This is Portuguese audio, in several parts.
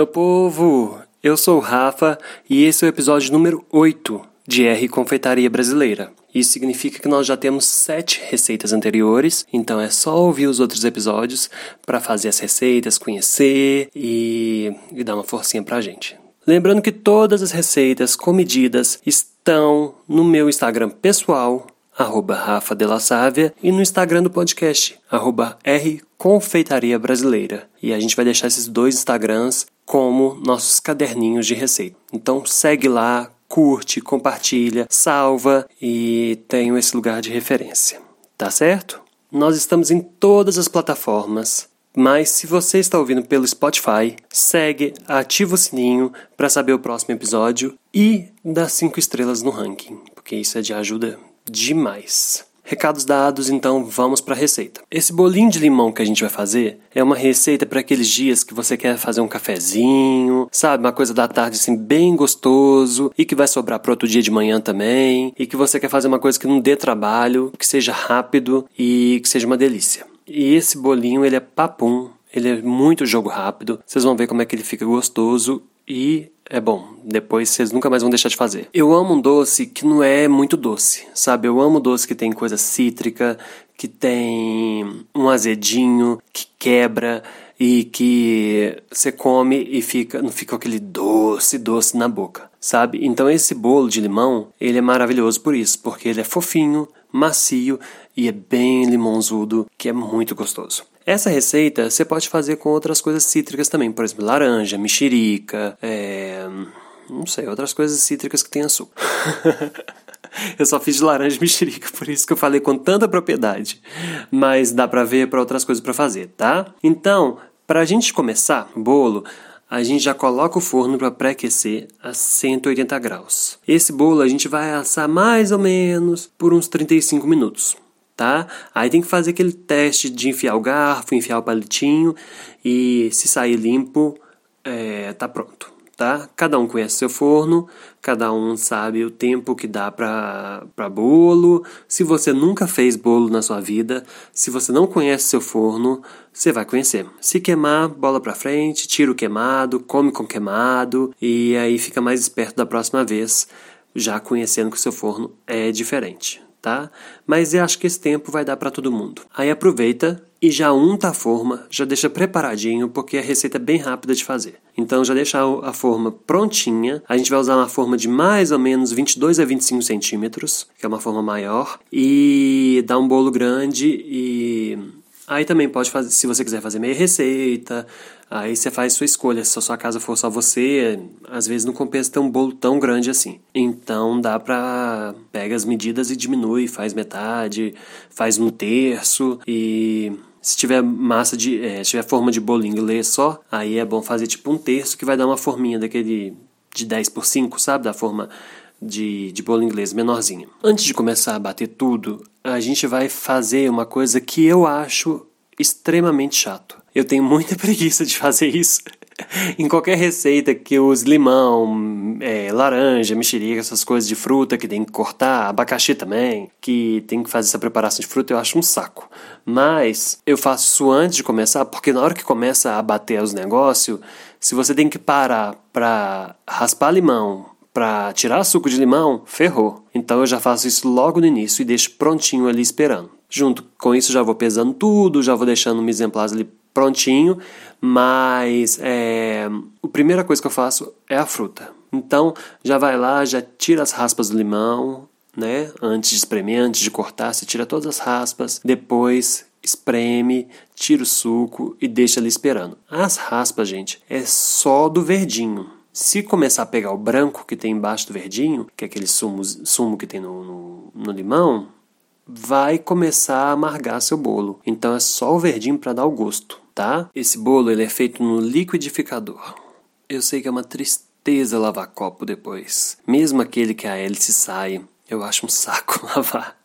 meu povo! Eu sou o Rafa e esse é o episódio número 8 de R Confeitaria Brasileira. Isso significa que nós já temos sete receitas anteriores, então é só ouvir os outros episódios para fazer as receitas, conhecer e, e dar uma forcinha pra gente. Lembrando que todas as receitas com medidas estão no meu Instagram pessoal, arroba Rafa de la Sávia, e no Instagram do podcast, arroba R Confeitaria Brasileira. E a gente vai deixar esses dois Instagrams como nossos caderninhos de receita. Então segue lá, curte, compartilha, salva e tenha esse lugar de referência. Tá certo? Nós estamos em todas as plataformas, mas se você está ouvindo pelo Spotify, segue, ativa o sininho para saber o próximo episódio e dá cinco estrelas no ranking, porque isso é de ajuda demais. Recados dados, então vamos para a receita. Esse bolinho de limão que a gente vai fazer é uma receita para aqueles dias que você quer fazer um cafezinho, sabe, uma coisa da tarde assim bem gostoso e que vai sobrar para outro dia de manhã também, e que você quer fazer uma coisa que não dê trabalho, que seja rápido e que seja uma delícia. E esse bolinho ele é papum, ele é muito jogo rápido. Vocês vão ver como é que ele fica gostoso e é bom. Depois vocês nunca mais vão deixar de fazer. Eu amo um doce que não é muito doce, sabe? Eu amo doce que tem coisa cítrica, que tem um azedinho, que quebra e que você come e fica não fica aquele doce doce na boca, sabe? Então esse bolo de limão, ele é maravilhoso por isso, porque ele é fofinho, macio e é bem limonzudo, que é muito gostoso. Essa receita você pode fazer com outras coisas cítricas também, por exemplo, laranja, mexerica, é... não sei, outras coisas cítricas que tem açúcar. eu só fiz de laranja e mexerica, por isso que eu falei com tanta propriedade. Mas dá pra ver para outras coisas para fazer, tá? Então, para a gente começar o bolo, a gente já coloca o forno para pré-aquecer a 180 graus. Esse bolo a gente vai assar mais ou menos por uns 35 minutos tá? Aí tem que fazer aquele teste de enfiar o garfo, enfiar o palitinho e se sair limpo, é, tá pronto, tá? Cada um conhece seu forno, cada um sabe o tempo que dá para bolo. Se você nunca fez bolo na sua vida, se você não conhece seu forno, você vai conhecer. Se queimar, bola para frente, tira o queimado, come com queimado e aí fica mais esperto da próxima vez, já conhecendo que o seu forno é diferente, tá? Mas eu acho que esse tempo vai dar para todo mundo. Aí aproveita e já unta a forma, já deixa preparadinho, porque a receita é bem rápida de fazer. Então já deixa a forma prontinha. A gente vai usar uma forma de mais ou menos 22 a 25 centímetros, que é uma forma maior, e dá um bolo grande e Aí também pode fazer, se você quiser fazer meia receita, aí você faz sua escolha. Se a sua casa for só você, às vezes não compensa ter um bolo tão grande assim. Então dá pra pega as medidas e diminui, faz metade, faz um terço e se tiver massa de, é, se tiver forma de bolo inglês só, aí é bom fazer tipo um terço que vai dar uma forminha daquele de 10 por 5, sabe, da forma de, de bolo inglês menorzinho. Antes de começar a bater tudo, a gente vai fazer uma coisa que eu acho extremamente chato. Eu tenho muita preguiça de fazer isso. em qualquer receita que use limão, é, laranja, mexerica, essas coisas de fruta que tem que cortar, abacaxi também, que tem que fazer essa preparação de fruta, eu acho um saco. Mas eu faço isso antes de começar, porque na hora que começa a bater os negócios, se você tem que parar para raspar limão, para tirar suco de limão, ferrou. Então eu já faço isso logo no início e deixo prontinho ali esperando. Junto com isso já vou pesando tudo, já vou deixando um exemplares ali prontinho, mas é, a primeira coisa que eu faço é a fruta. Então já vai lá, já tira as raspas do limão, né? Antes de espremer, antes de cortar, você tira todas as raspas, depois espreme, tira o suco e deixa ali esperando. As raspas, gente, é só do verdinho. Se começar a pegar o branco que tem embaixo do verdinho, que é aquele sumo, sumo que tem no, no, no limão, vai começar a amargar seu bolo. Então é só o verdinho para dar o gosto, tá? Esse bolo ele é feito no liquidificador. Eu sei que é uma tristeza lavar copo depois. Mesmo aquele que a hélice sai, eu acho um saco lavar.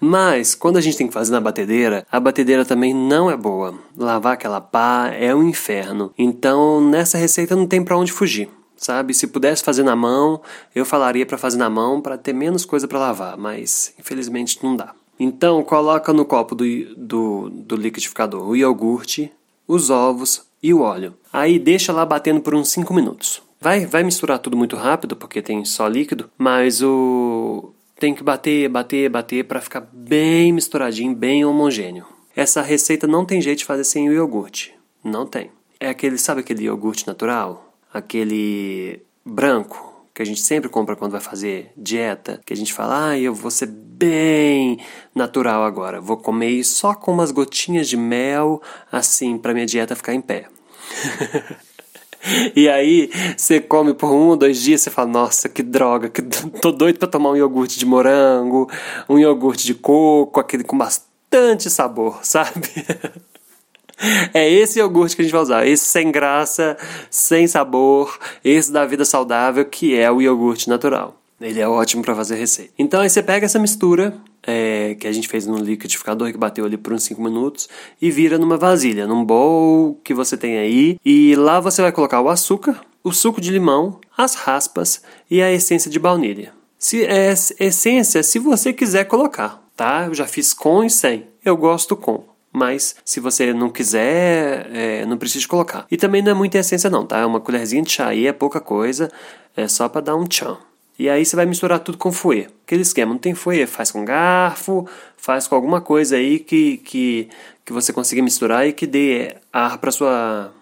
Mas, quando a gente tem que fazer na batedeira, a batedeira também não é boa. Lavar aquela pá é um inferno. Então, nessa receita não tem para onde fugir. Sabe, se pudesse fazer na mão, eu falaria para fazer na mão para ter menos coisa para lavar, mas infelizmente não dá. Então, coloca no copo do, do, do liquidificador o iogurte, os ovos e o óleo. Aí deixa lá batendo por uns 5 minutos. Vai, vai misturar tudo muito rápido, porque tem só líquido, mas o tem que bater, bater, bater para ficar bem misturadinho, bem homogêneo. Essa receita não tem jeito de fazer sem o iogurte. Não tem. É aquele, sabe aquele iogurte natural? Aquele branco que a gente sempre compra quando vai fazer dieta, que a gente fala, ah, eu vou ser bem natural agora, vou comer só com umas gotinhas de mel, assim, para minha dieta ficar em pé. E aí, você come por um dois dias, você fala, nossa, que droga, que tô doido para tomar um iogurte de morango, um iogurte de coco, aquele com bastante sabor, sabe? É esse iogurte que a gente vai usar, esse sem graça, sem sabor, esse da vida saudável, que é o iogurte natural. Ele é ótimo para fazer receita. Então aí você pega essa mistura é, que a gente fez no liquidificador que bateu ali por uns 5 minutos e vira numa vasilha, num bowl que você tem aí. E lá você vai colocar o açúcar, o suco de limão, as raspas e a essência de baunilha. Se é essência, se você quiser colocar, tá? Eu já fiz com e sem. Eu gosto com. Mas se você não quiser, é, não precisa colocar. E também não é muita essência não, tá? É uma colherzinha de chá aí, é pouca coisa, é só para dar um tchan. E aí você vai misturar tudo com fouet. Aquele esquema, não tem fouet, faz com garfo, faz com alguma coisa aí que, que, que você consiga misturar e que dê ar para sua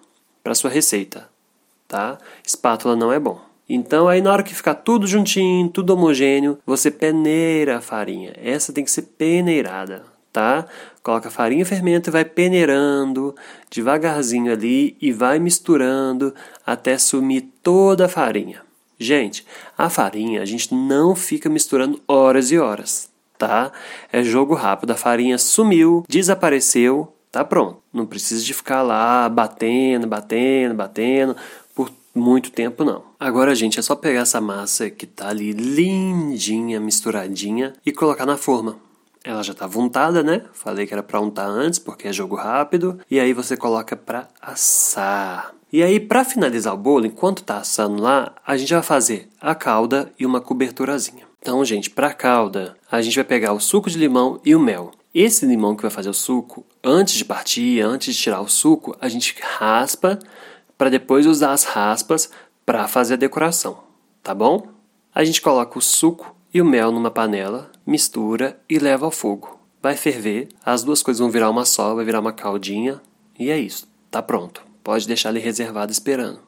para sua receita, tá? Espátula não é bom. Então aí na hora que ficar tudo juntinho, tudo homogêneo, você peneira a farinha. Essa tem que ser peneirada, tá? Coloca a farinha e fermento e vai peneirando devagarzinho ali e vai misturando até sumir toda a farinha. Gente, a farinha a gente não fica misturando horas e horas, tá? É jogo rápido, a farinha sumiu, desapareceu, tá pronto. Não precisa de ficar lá batendo, batendo, batendo por muito tempo não. Agora, gente, é só pegar essa massa que tá ali lindinha, misturadinha e colocar na forma. Ela já tá untada, né? Falei que era para untar antes porque é jogo rápido. E aí você coloca para assar. E aí, para finalizar o bolo, enquanto tá assando lá, a gente vai fazer a calda e uma coberturazinha. Então, gente, para calda, a gente vai pegar o suco de limão e o mel. Esse limão que vai fazer o suco, antes de partir, antes de tirar o suco, a gente raspa para depois usar as raspas para fazer a decoração, tá bom? A gente coloca o suco e o mel numa panela, mistura e leva ao fogo. Vai ferver, as duas coisas vão virar uma só, vai virar uma caldinha e é isso, tá pronto. Pode deixar ele reservado esperando.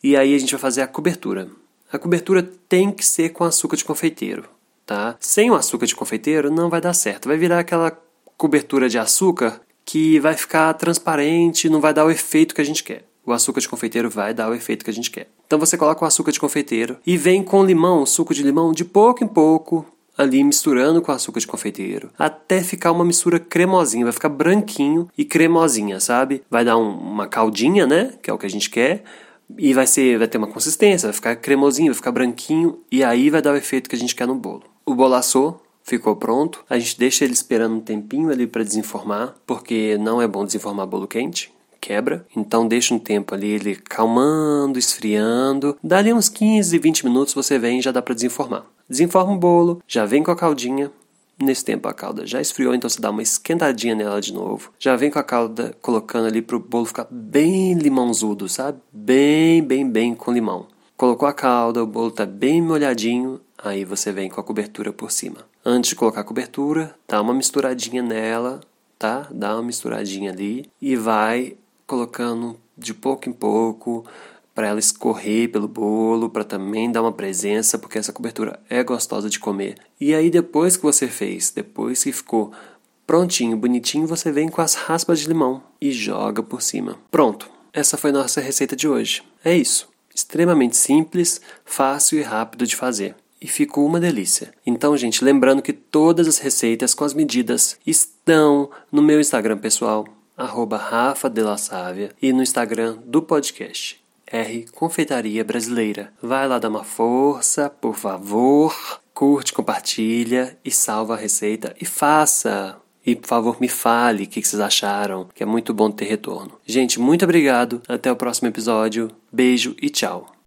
E aí a gente vai fazer a cobertura. A cobertura tem que ser com açúcar de confeiteiro, tá? Sem o açúcar de confeiteiro não vai dar certo. Vai virar aquela cobertura de açúcar que vai ficar transparente, não vai dar o efeito que a gente quer. O açúcar de confeiteiro vai dar o efeito que a gente quer. Então você coloca o açúcar de confeiteiro e vem com limão, suco de limão, de pouco em pouco, ali misturando com açúcar de confeiteiro, até ficar uma mistura cremosinha, vai ficar branquinho e cremosinha, sabe? Vai dar um, uma caldinha, né? Que é o que a gente quer. E vai ser, vai ter uma consistência, vai ficar cremosinho, vai ficar branquinho e aí vai dar o efeito que a gente quer no bolo. O assou, ficou pronto. A gente deixa ele esperando um tempinho ali para desenformar, porque não é bom desenformar bolo quente quebra. Então deixa um tempo ali ele calmando, esfriando. Dali uns 15, 20 minutos você vem e já dá para desenformar. Desenforma o bolo, já vem com a caldinha. Nesse tempo a calda já esfriou, então você dá uma esquentadinha nela de novo. Já vem com a calda colocando ali pro bolo ficar bem limãozudo, sabe? Bem, bem, bem com limão. Colocou a calda, o bolo tá bem molhadinho, aí você vem com a cobertura por cima. Antes de colocar a cobertura, dá uma misturadinha nela, tá? Dá uma misturadinha ali e vai colocando de pouco em pouco, para ela escorrer pelo bolo, para também dar uma presença, porque essa cobertura é gostosa de comer. E aí depois que você fez, depois que ficou prontinho, bonitinho, você vem com as raspas de limão e joga por cima. Pronto. Essa foi nossa receita de hoje. É isso. Extremamente simples, fácil e rápido de fazer. E ficou uma delícia. Então, gente, lembrando que todas as receitas com as medidas estão no meu Instagram pessoal, arroba Rafa e no Instagram do podcast. R Confeitaria Brasileira. Vai lá dar uma força, por favor. Curte, compartilha e salva a receita e faça. E por favor me fale o que vocês acharam, que é muito bom ter retorno. Gente, muito obrigado. Até o próximo episódio. Beijo e tchau.